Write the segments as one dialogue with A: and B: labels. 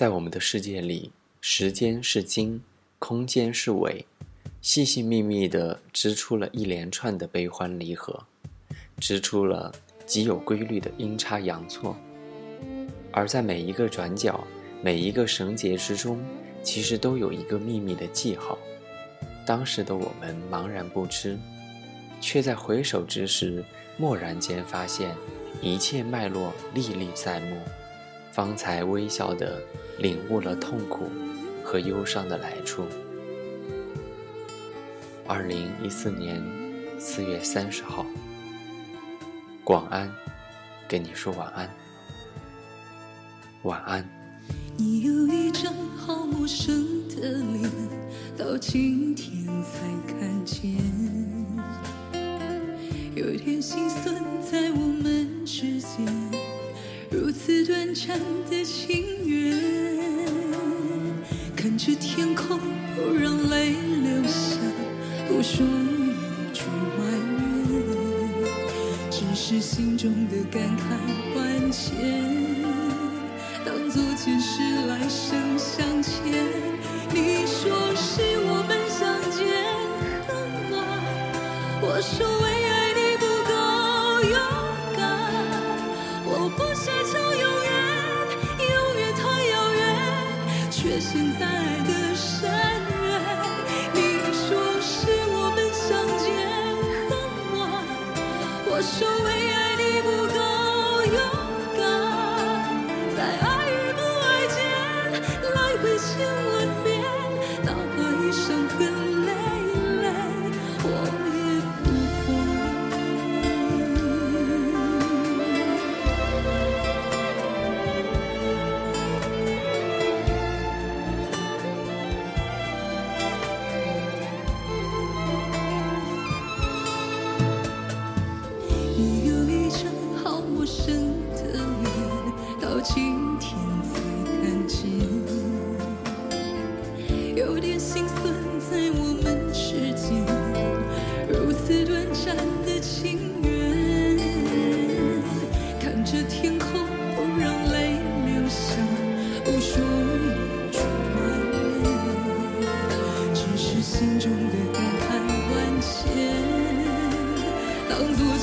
A: 在我们的世界里，时间是经，空间是纬，细细密密地织出了一连串的悲欢离合，织出了极有规律的阴差阳错。而在每一个转角、每一个绳结之中，其实都有一个秘密的记号。当时的我们茫然不知，却在回首之时，蓦然间发现一切脉络历历在目，方才微笑地领悟了痛苦和忧伤的来处。二零一四年四月三十号，广安，跟你说晚安，晚安。
B: 你有一张好陌生的脸，到今天才看见，有点心酸在我们之间，如此短暂的情缘。看着天空，不让泪流下，不说一句埋怨，只是心中的感慨万千。当作前世来生相欠，你说是我们相见恨晚，我说为爱你不够勇敢，我不奢求现在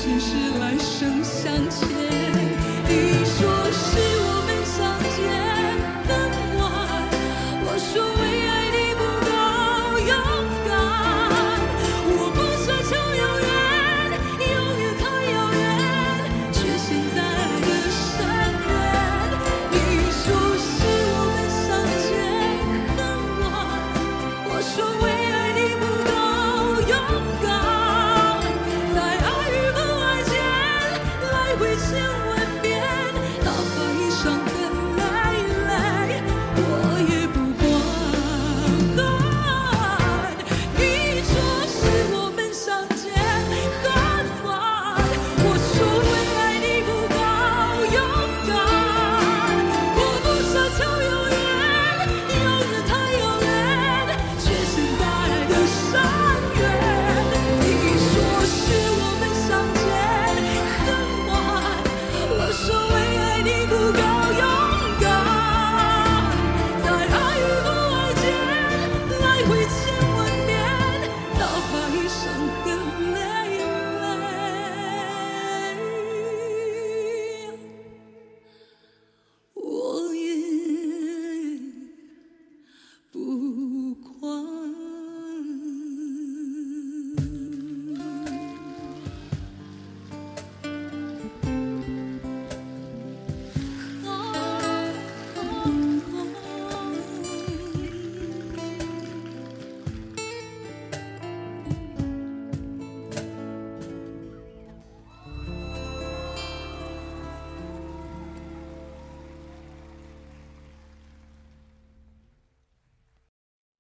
B: 前世来生相欠。